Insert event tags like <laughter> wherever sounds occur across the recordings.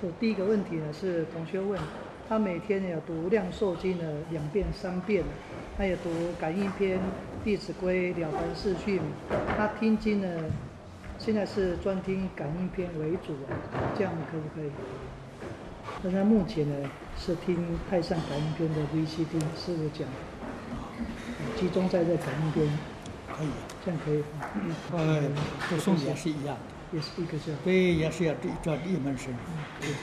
就第一个问题呢是同学问，他每天呢有读《量寿经》的两遍三遍，他也读《感应篇》《弟子规》《了凡四训》，他听经呢现在是专听《感应篇》为主啊，这样可不可以？但他目前呢是听《太上感应篇》的 VCD 师傅讲，集中在这感应篇，可以，这样可以吗？呃，读诵也是一样的，也是一个这样。对，也是要这叫一门深入。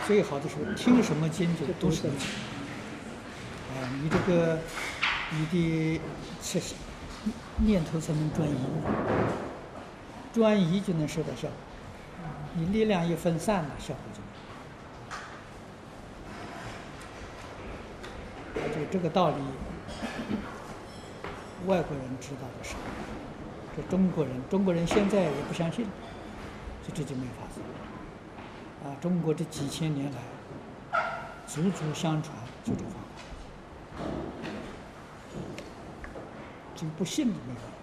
最好的时候听什么经就读什么经。啊，你这个你的是念头才能转移，转移就能收到效果。你力量一分散了，效果就没有。啊，这这个道理，外国人知道的少，这中国人，中国人现在也不相信，就这就没法子。啊，中国这几千年来，祖祖相传就这方法，就不信都没有。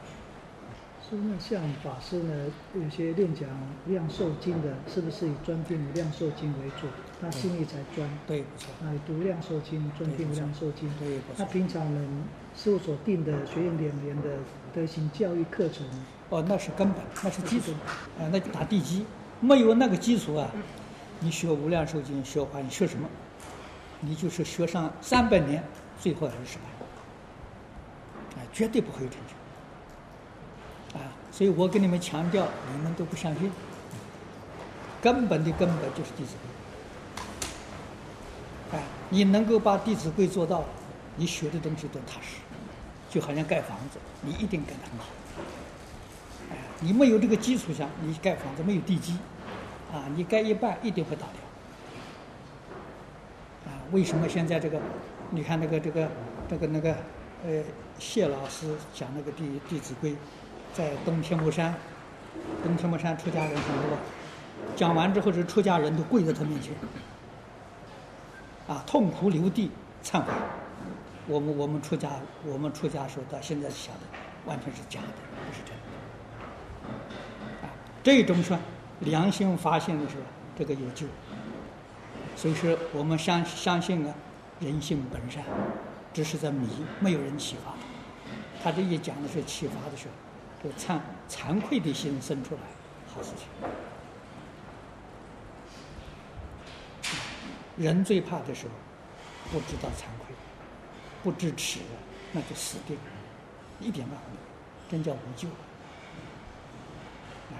说那像法师呢，有些练讲《量寿经》的，是不是以专听《量寿经》为主？他心里才专。对，不错。啊，读《量寿经》，专听《量寿经》。对，不错。他平常呢，师傅所定的学院两年的德行教育课程，哦，那是根本，那是基础，啊，那就打地基。没有那个基础啊，你学《无量寿经》学话，你学什么？你就是学上三百年，最后还是失败，啊，绝对不会有成就。啊，所以我跟你们强调，你们都不相信。根本的根本就是《弟子规》。哎，你能够把《弟子规》做到，你学的东西都踏实。就好像盖房子，你一定盖得很好。哎，你没有这个基础下，你盖房子没有地基，啊，你盖一半一定会倒掉。啊，为什么现在这个？你看那个这个这个那个呃，谢老师讲那个《弟弟子规》。在东天目山，东天目山出家人很多，讲完之后，这出家人都跪在他面前，啊，痛哭流涕忏悔。我们我们出家，我们出家时候到现在想的，完全是假的，不是真的。啊，这种说良心发现的时候，这个有救。所以说，我们相相信啊，人性本善，只是在迷，没有人启发。他这一讲的是启发的时候。这惭惭愧的心生出来，好事情。人最怕的时候，不知道惭愧，不知耻，那就死定了，一点办法都没有，真叫无救了。啊，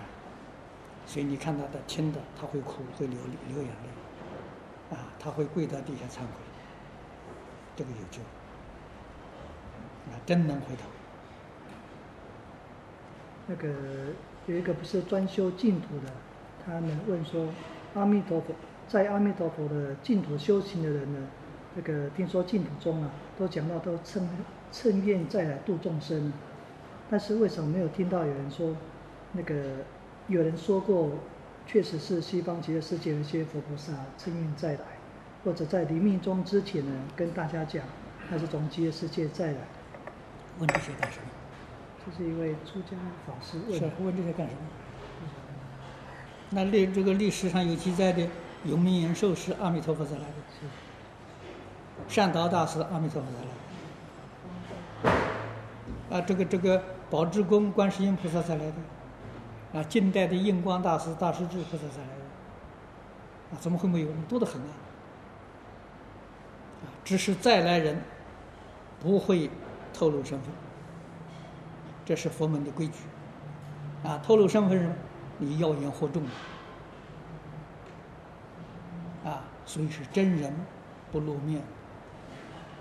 所以你看他的听的，他会哭，会流流眼泪，啊，他会跪到地下忏悔，这个有救，啊，真能回头。那个有一个不是专修净土的，他们问说：阿弥陀佛，在阿弥陀佛的净土修行的人呢？那个听说净土中啊，都讲到都趁趁愿再来度众生，但是为什么没有听到有人说，那个有人说过，确实是西方极乐世界的一些佛菩萨趁愿再来，或者在临命终之前呢，跟大家讲，他是从极乐世界再来。问这些干什么？这是一位出家法师问。是问这些干什么？那历这个历史上有记载的，永明延寿是阿弥陀佛才来的，善导大师阿弥陀佛才来的。啊，这个这个宝智公观世音菩萨才来的。啊，近代的印光大师大师智菩萨才来的。啊，怎么会没有？多得很啊！啊，只是再来人不会透露身份。这是佛门的规矩，啊，透露身份什么？你妖言惑众，啊，所以是真人不露面。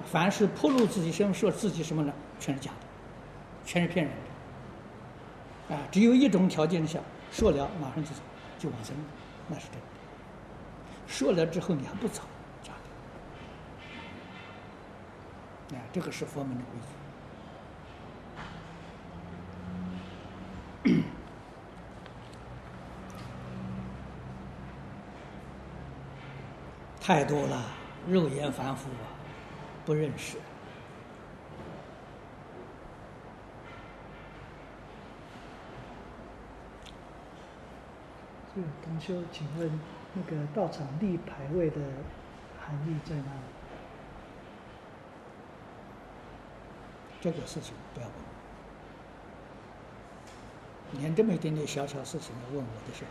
凡是暴露自己身份、说自己什么呢，全是假的，全是骗人的。啊，只有一种条件下，说了马上就走，就往生了，那是真的。说了之后你还不走，假的。啊，这个是佛门的规矩。太多了，肉眼凡夫啊，不认识。这同修，请问那个道场立牌位的含义在哪里？这个事情不要问，连这么一点点小小事情要问我的时候，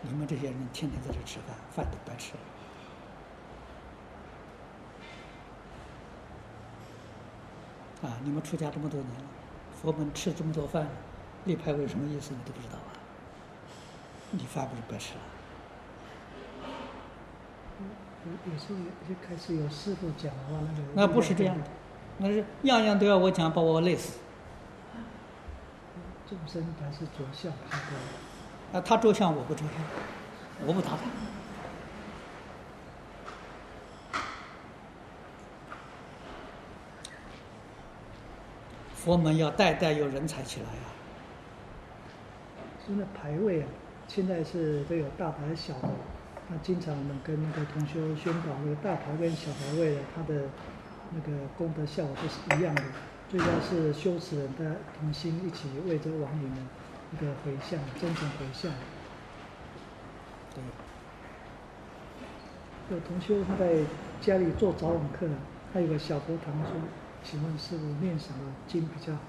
你们这些人天天在这吃饭，饭都白吃了。啊，你们出家这么多年了，佛门吃这么多饭，立牌位什么意思你都不知道啊？你饭不是白吃了？有有时候开始有师傅讲的话，那个那不是这样的，那是样样都要我讲，把我累死。众生还是着相比较多。啊，他着相我不着相，我不打他。佛门要代代有人才起来啊！所以那牌位啊，现在是都有大牌小的。那经常我们跟那个同修宣导，那个大牌跟小牌位的，它的那个功德效果都是一样的。最要是修持人的同心一起为这网友们一个回向，真诚回向。对，有同修他在家里做早晚课，他有个小佛堂说：“请问师傅念什么经比较好？”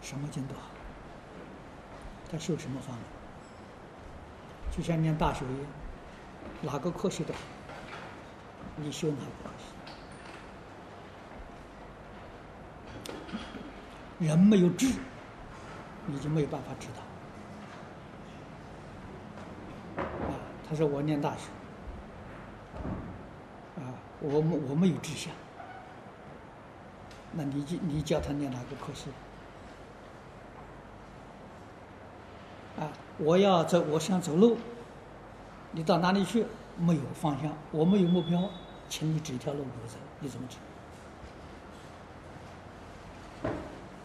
什么经都好，他修什么方面？就像念大学一样，哪个科系都好，你修哪个科系？人没有智，你就没有办法知道。啊，他说我念大学，我我没有志向，那你就你叫他念哪个科系？啊，我要走，我想走路，你到哪里去？没有方向，我没有目标，请你指一条路给我走，你怎么指？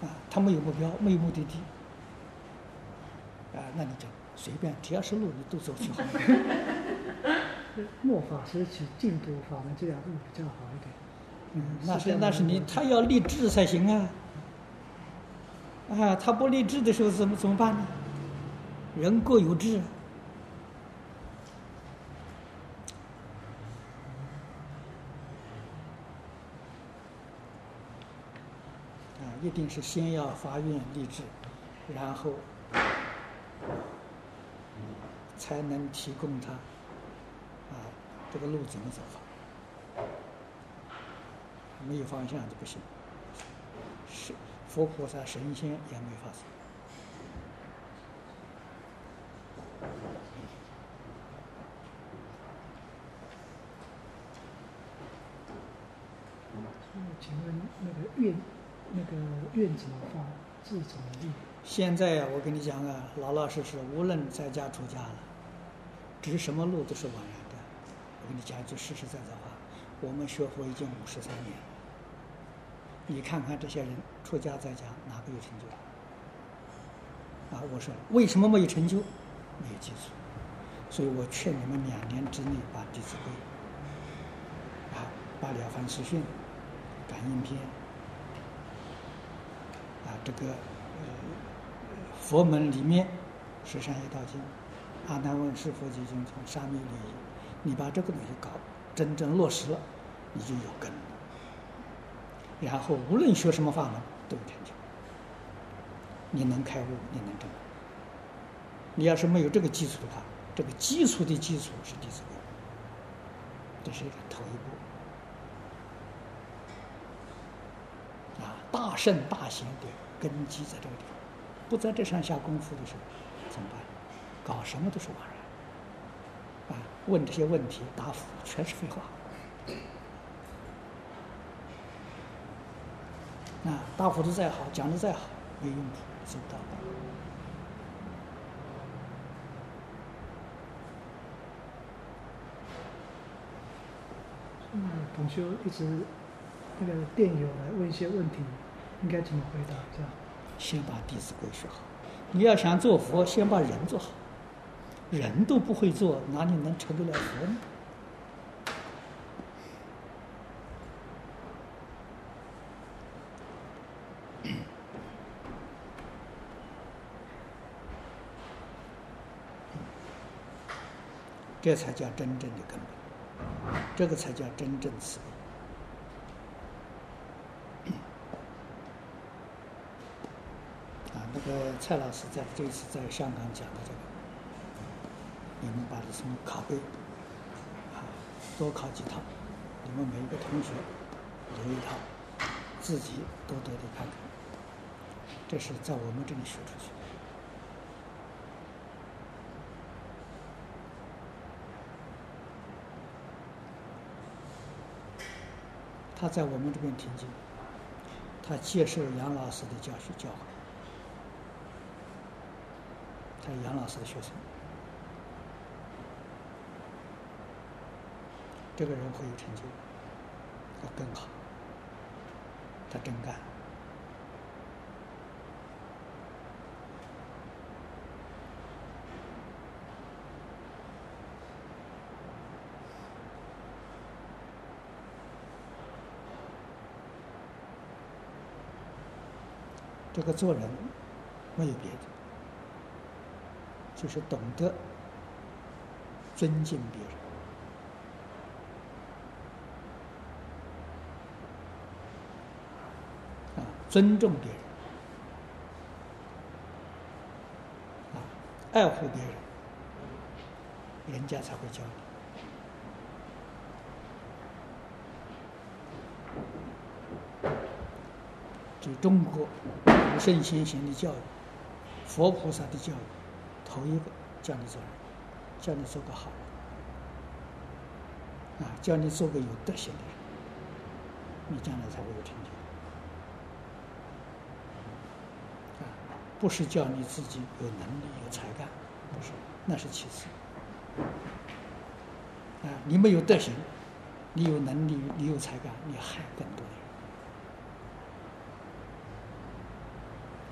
啊，他没有目标，没有目的地，啊，那你就随便，只要是路，你都走就好了。末法时期净土法门这条路比较好一点。嗯，那是那是你，他要立志才行啊。啊，他不立志的时候怎么怎么办呢？人各有志。啊，一定是先要发愿立志，然后才能提供他啊这个路怎么走法。没有方向就不行，是佛菩萨、神仙也没法子。请问那个愿，那个愿怎么发，志怎么立？现在呀、我跟你讲啊，老老实实，无论在家出家了，指什么路都是枉然的。我跟你讲一句实实在在话，我们学佛已经五十三年了，你看看这些人出家在家哪个有成就？啊，我说为什么没有成就？没有基础。所以我劝你们两年之内把《弟子规》啊，把《了凡四训》、《感应篇》啊，这个呃佛门里面十善业道经、阿难问是佛及经从沙弥里，你把这个东西搞真正落实了，你就有根。然后无论学什么法门都有成就，你能开悟，你能证。你要是没有这个基础的话，这个基础的基础是《弟子规》，这是一个头一步。啊，大圣大贤的根基在这个地方，不在这上下功夫的时候，怎么办？搞什么都是玩。问这些问题，答复全是废话。啊，答复的再好，讲的再好，没用处，做不到。嗯，同修一直那个电友来问一些问题，应该怎么回答？这样。先把《弟子规》学好。你要想做佛，先把人做好。人都不会做，哪里能成得了佛呢？这才叫真正的根本，这个才叫真正慈悲。啊，那个蔡老师在这次在香港讲的这个，什么拷贝啊，多考几套，你们每一个同学留一套，自己多多的看看，这是在我们这里学出去。他在我们这边听经，他接受杨老师的教学教诲，他杨老师的学生，这个人会有成就，要更好，他真干。这个做人没有别的，就是懂得尊敬别人啊，尊重别人啊，爱护别人，人家才会教你。就中国圣先贤的教育，佛菩萨的教育，头一个教你做人，教你做个好人，啊，教你做个有德行的人，你将来才会有成就。啊，不是叫你自己有能力有才干，不是，那是其次。啊，你没有德行，你有能力，你有才干，你害更多的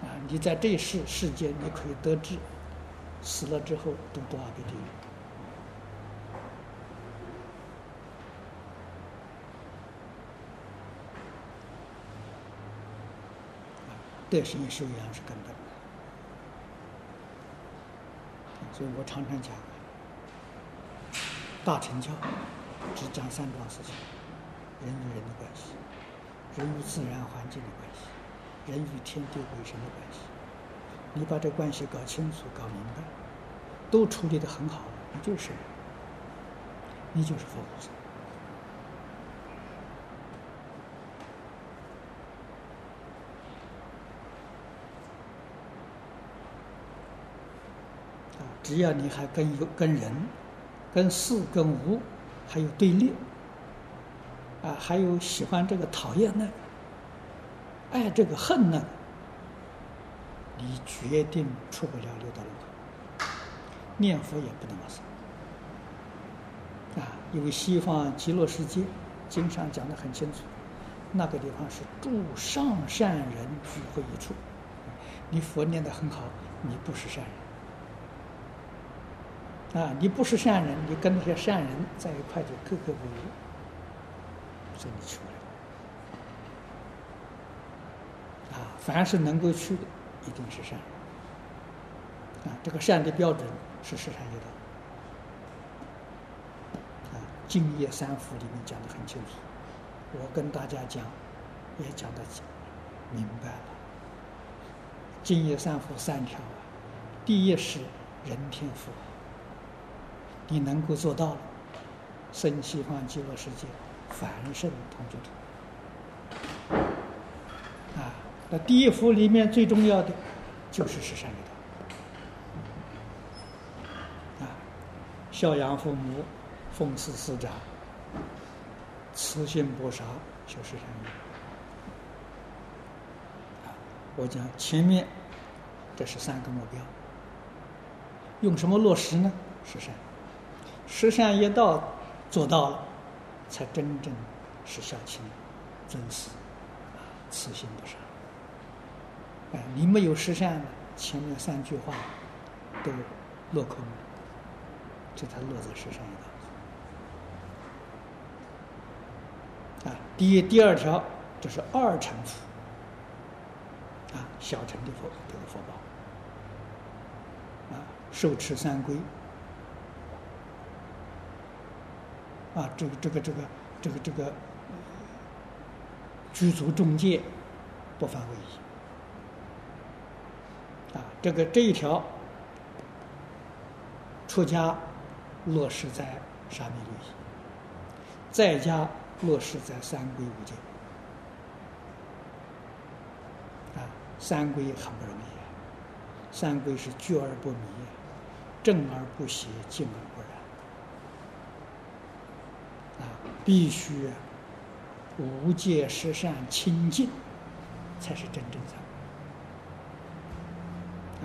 人。啊你在这世世间，你可以得志，死了之后都多少个地狱？德行修养是根本的，所以我常常讲，大成教只讲三桩事情：人与人的关系，人与自然环境的关系。人与天地鬼神的关系，你把这关系搞清楚、搞明白，都处理的很好，你就是人，你就是佛菩萨。啊，只要你还跟有跟人、跟事、跟物还有对立，啊，还有喜欢这个、讨厌那个。爱这个恨呢，你决定出不了六道轮回，念佛也不能往生啊！因为西方极乐世界经常讲的很清楚，那个地方是诸上善人聚会一处。你佛念的很好，你不是善人啊！你不是善人，你跟那些善人在一块就格格不入，所以你去不了。啊凡是能够去的，一定是善。啊，这个善的标准是十善业道。啊，《净业三福》里面讲的很清楚，我跟大家讲，也讲的明白了。《净业三福》三条啊，第一是人天福，你能够做到了，生西方极乐世界，凡圣同居土。那第一幅里面最重要的，就是十善业道。啊，孝养父母，奉事师长，慈心不杀，修十善业。啊，我讲前面这是三个目标，用什么落实呢？十善，十善业道做到了，才真正是孝亲、尊师、啊，慈心不杀。哎，你没有实善，前面三句话都落空了，这才落在实善一道。啊，第一、第二条，这是二乘福，啊，小乘的福得福报，啊，受持三规，啊，这个这个这个这个这个居足中戒不犯违意啊，这个这一条出家落实在沙弥律仪，在家落实在三规五戒啊，三规很不容易。三规是聚而不迷，正而不邪，静而不染。啊，必须无戒十善清净，才是真正三。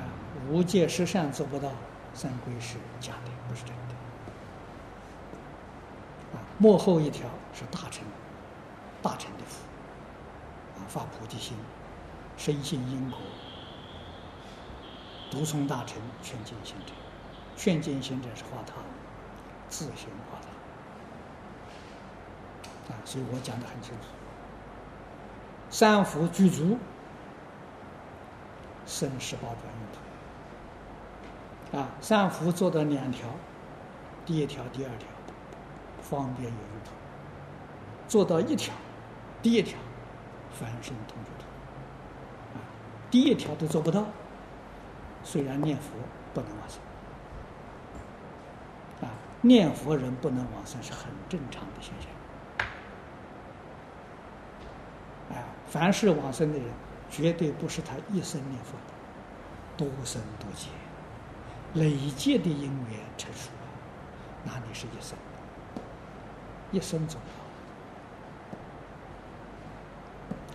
啊，无戒十善做不到，三规是假的，不是真的。啊，幕后一条是大乘，大乘的福。啊，发菩提心，深信因果。独从大乘，劝进行者，劝进行者是化他，自行化他。啊，所以我讲的很清楚。三福具足，生十八转用途。啊，三福做到两条，第一条、第二条，方便有用途；做到一条，第一条，凡圣同居土。啊，第一条都做不到。虽然念佛不能往生，啊，念佛人不能往生是很正常的现象。啊，凡是往生的人，绝对不是他一生念佛的，多生多劫，累劫的因缘成熟了，哪里是一生？一生走了。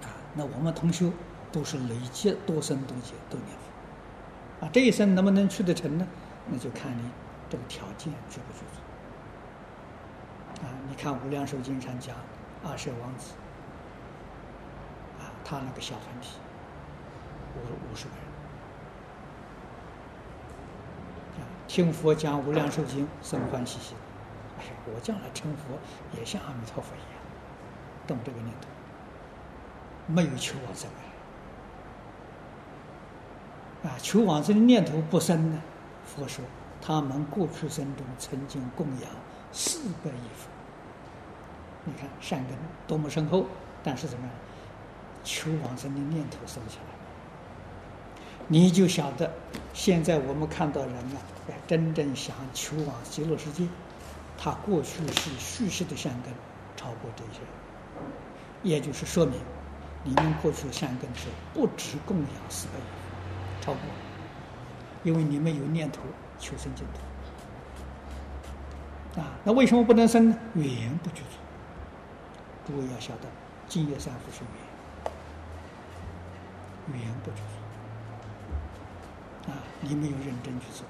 啊，那我们同修都是累劫多生多劫都念佛。啊，这一生能不能去得成呢？那就看你这个条件具不具足。啊，你看《无量寿经》上讲，阿舍王子，他那个小团体，五五十个人，听佛讲《无量寿经》，生欢喜心。哎呀，我将来成佛也像阿弥陀佛一样，动这个念头，没有求往生。啊，求往生的念头不生呢？佛说，他们过去生中曾经供养四百亿佛。你看善根多么深厚，但是怎么样？求往生的念头生起来，你就晓得，现在我们看到人啊，真正想求往极乐世界，他过去是虚实的善根超过这些，也就是说明，你们过去的善根是不止供养四倍。超过，因为你们有念头求生净土啊，那为什么不能生呢？语言不具足。诸位要晓得，净业三福是，语言不具足啊，你没有认真去做，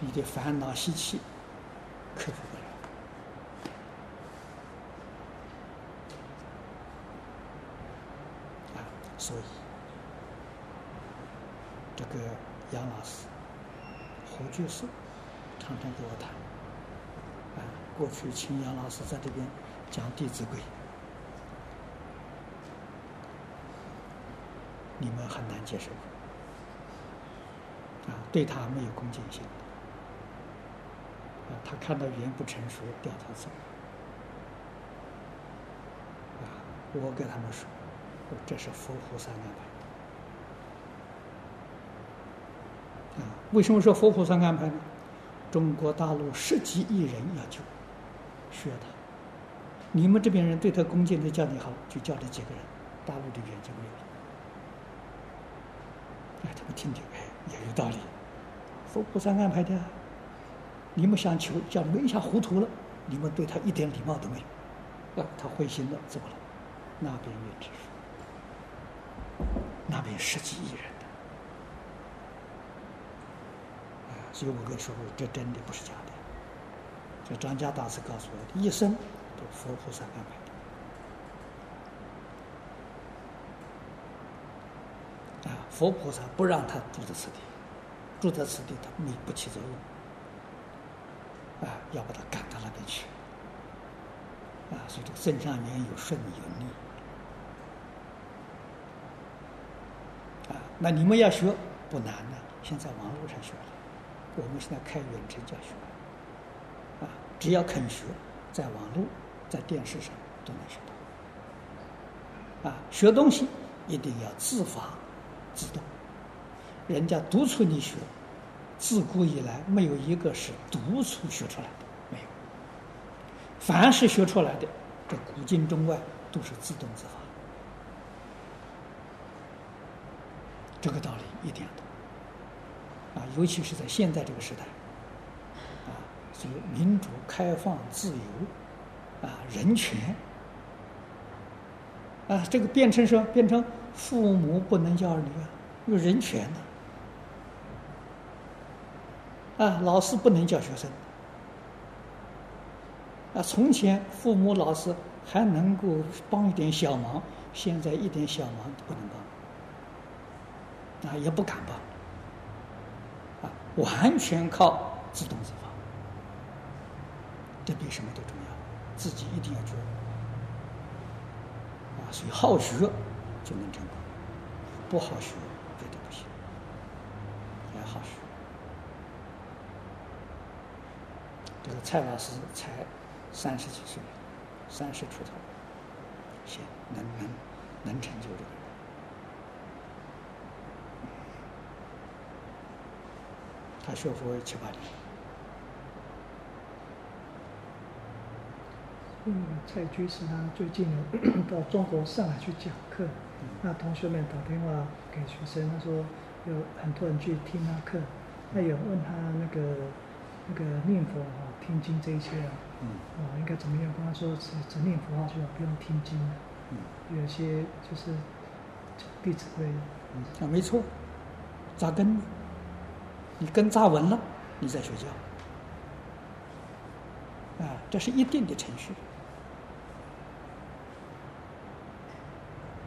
你的烦恼习气克服不了啊，所以。这个杨老师、胡居士常常跟我谈，啊，过去请杨老师在这边讲《弟子规》，你们很难接受，啊，对他没有恭敬心，啊，他看到语言不成熟，掉头走，啊，我跟他们说，这是佛菩萨安排。为什么说佛菩萨安排呢？中国大陆十几亿人要救，需要他。你们这边人对他恭敬的叫你好，就叫这几个人，大陆这边就没有。听听，哎，也有道理。佛菩萨安排的，你们想求，叫你们一下糊涂了，你们对他一点礼貌都没有，啊，他灰心了，走了。那边也支持，那边十几亿人。啊所以我跟你说，这真的不是假的。这张家大师告诉我的，一生都佛菩萨安排的。啊，佛菩萨不让他住在此地，住在此地他没不起作用。啊，要把他赶到那边去。啊，所以这个正上缘有顺有逆。啊，那你们要学不难的，现在网络上学了。我们现在开远程教学，啊，只要肯学，在网络、在电视上都能学到。啊，学东西一定要自发、自动。人家督促你学，自古以来没有一个是督促学出来的，没有。凡是学出来的，这古今中外都是自动自发。这个道理一定要懂。啊，尤其是在现在这个时代，啊，所以民主、开放、自由，啊，人权，啊，这个变成说变成父母不能教儿女啊，有人权的。啊，老师不能教学生。啊，从前父母、老师还能够帮一点小忙，现在一点小忙都不能帮。啊，也不敢帮。啊，完全靠自动自发。这比什么都重要，自己一定要觉悟。啊，所以好学就能成功，不好学绝对不行。要好学。这个蔡老师才三十几岁，三十出头，行，能能能成就这个。他学佛七八年。嗯，蔡居士他最近 <coughs> 到中国上海去讲课，那同学们打电话给学生，他说有很多人去听他课，那有问他那个那个念佛啊、听经这一些啊，啊应该怎么样？跟他说只只念佛号就好，不用听经。有些就是弟子规。啊，没错，扎根，你根扎稳了，你再学教。啊，这是一定的程序。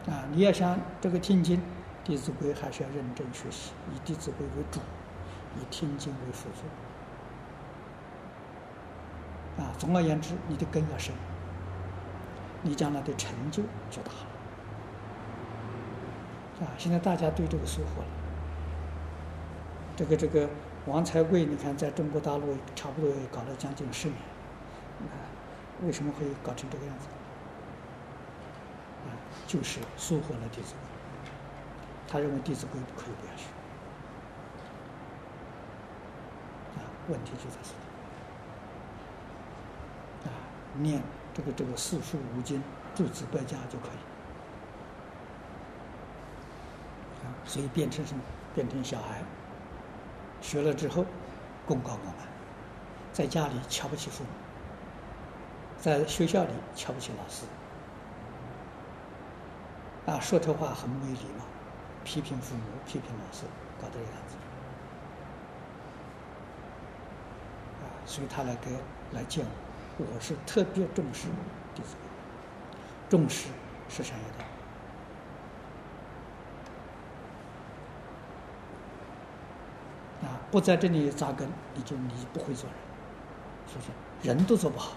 啊，你要想这个听经，《弟子规》还是要认真学习，以《弟子规》为主，以听经为辅助。啊，总而言之，你的根要深，你将来的成就就大了。啊，现在大家对这个疏忽了。这个这个王财贵，你看在中国大陆差不多也搞了将近十年，你看为什么会搞成这个样子？就是疏忽了《弟子规》，他认为《弟子规》可以不要学。啊，问题就在这里。啊，念这个这个四书五经、诸子百家就可以。啊，所以变成什么？变成小孩，学了之后，功高过慢，在家里瞧不起父母，在学校里瞧不起老师，啊，说这话很没礼貌，批评父母，批评老师，搞得这样子。啊，所以他来给来见我，我是特别重视《弟子规》，重视十善业道。啊，不在这里扎根，你就你不会做人，是不是？人都做不好，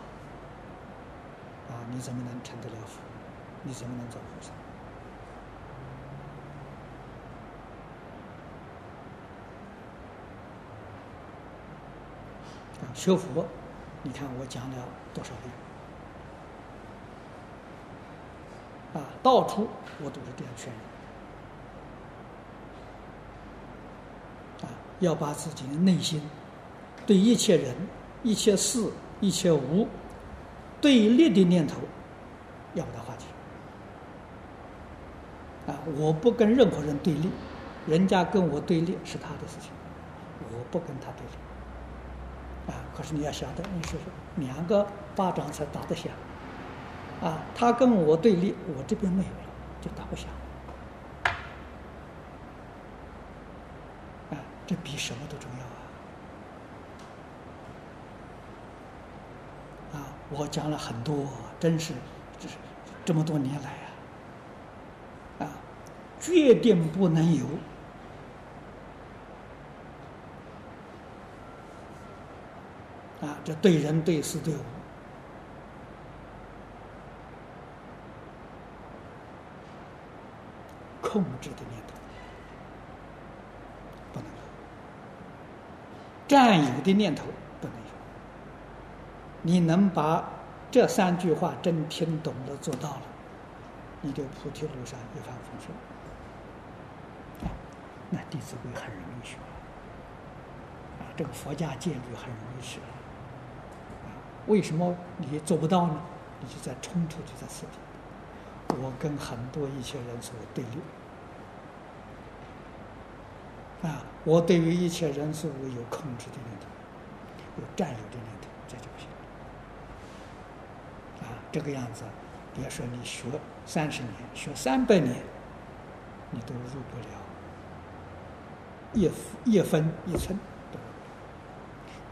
啊，你怎么能成得了佛？你怎么能做菩萨？学佛，你看我讲了多少遍？啊，到处我都是这样劝人。啊，要把自己的内心对一切人、一切事、一切物对立的念头，要把它化解。啊，我不跟任何人对立，人家跟我对立是他的事情，我不跟他对立。啊，可是你要晓得，你说说，两个巴掌才打得响。啊，他跟我对立，我这边没有了，就打不响。啊，这比什么都重要啊！啊，我讲了很多，真是，这是这么多年来啊，啊，决定不能有啊，这对人对事对物。控制的念头不能有，占有的念头不能有。你能把这三句话真听懂了，做到了，你就菩提路上一帆风顺。那《弟子规》很容易学，啊，这个佛家戒律很容易学，为什么你做不到呢？你就在冲突，就在四边。我跟很多一切人所对立。啊，我对于一切人事物有控制的念头，有占有的念头，这就不行。啊，这个样子，别说你学三十年，学三百年，你都入不了一一分一寸，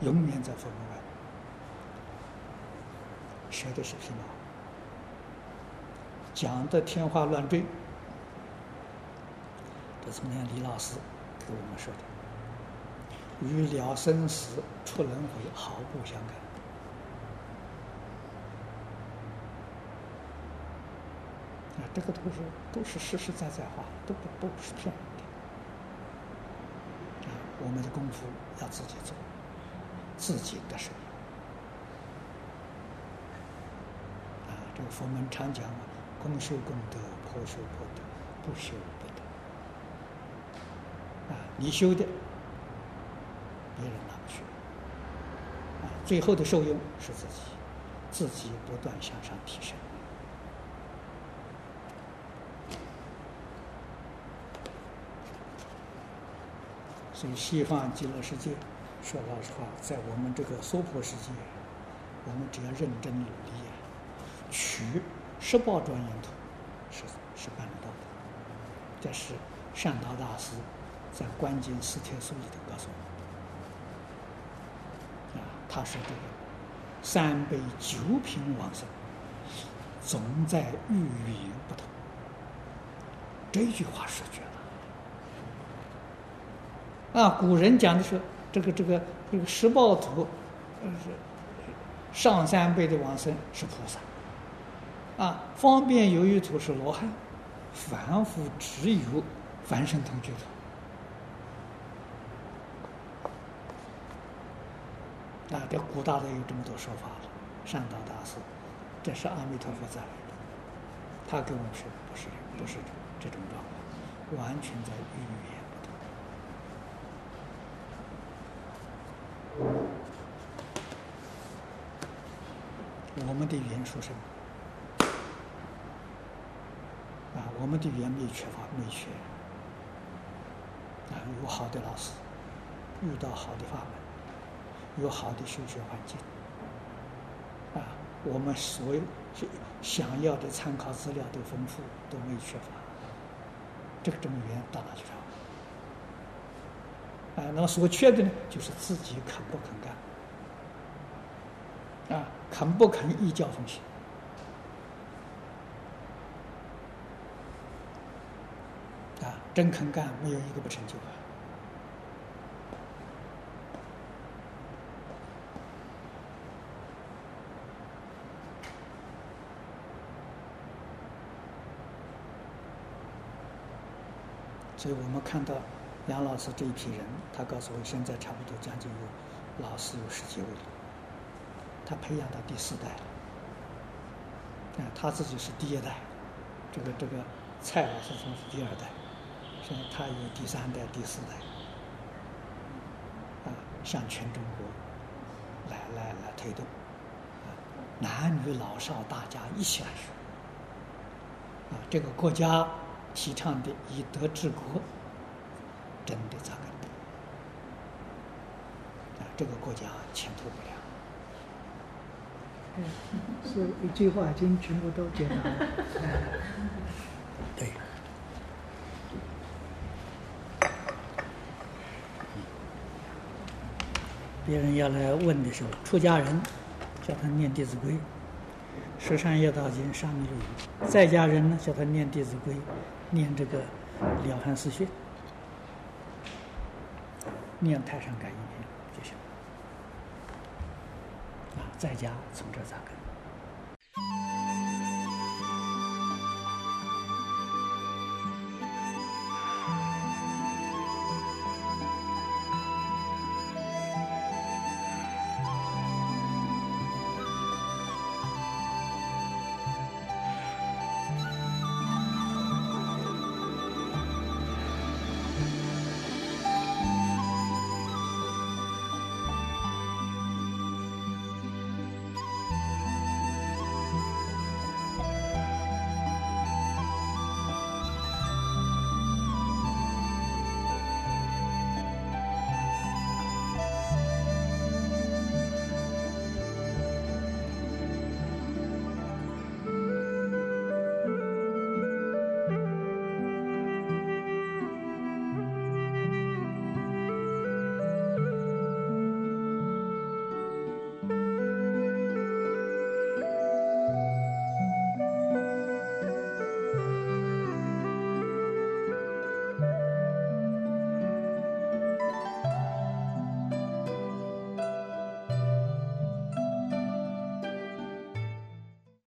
永远在佛门外，学的是什么，讲的天花乱坠。这昨天李老师。给我们说的，与了生死、出轮回毫不相干。啊，这个都是都是实实在在话，都不都不是骗人的。啊，我们的功夫要自己做，自己的事这个佛门常讲嘛，公修功德，婆修婆德，不修不得。啊，你修的，别人拿不去。啊，最后的受用是自己，自己不断向上提升。所以，西方极乐世界，说老实话，在我们这个娑婆世界，我们只要认真努力，取十八庄严土，是是办得到的。这是善导大师。在关键四帖书里头告诉我们，啊，他说这个三杯九品往生，总在欲言不同。这句话说绝了。啊，古人讲的是，这个这个这个十报土，呃上三辈的往生是菩萨，啊，方便有余土是罗汉，凡夫只有凡圣同居土。啊，这古大德有这么多说法了。善导大师，这是阿弥陀佛在来的，他跟我们说不是不是这种状况，完全在语言不同。我们的语言说什么？啊，我们的语言没缺乏，没缺。啊，有好的老师，遇到好的法门。有好的修学环境，啊，我们所有想要的参考资料都丰富，都没缺乏。这个语言到哪去找？啊，那么所缺的呢，就是自己肯不肯干，啊，肯不肯依教奉行，啊，真肯干，没有一个不成就的。所以我们看到杨老师这一批人，他告诉我，现在差不多将近有老师有十几位了，他培养到第四代了。啊，他自己是第一代，这个这个蔡老师算是第二代，现在他有第三代、第四代，啊，向全中国来来来推动，啊，男女老少大家一起来学，啊，这个国家。提倡的以德治国，真的扎根啊！这个国家前途不良。嗯，是一句话已经全部都解答了。<laughs> 对。别人要来问的时候，出家人叫他念《弟子规》，《十善业道经》上面有；在家人呢，叫他念《弟子规》。念这个《了凡四训》，念《太上感应篇》就行。啊，在家从这扎根。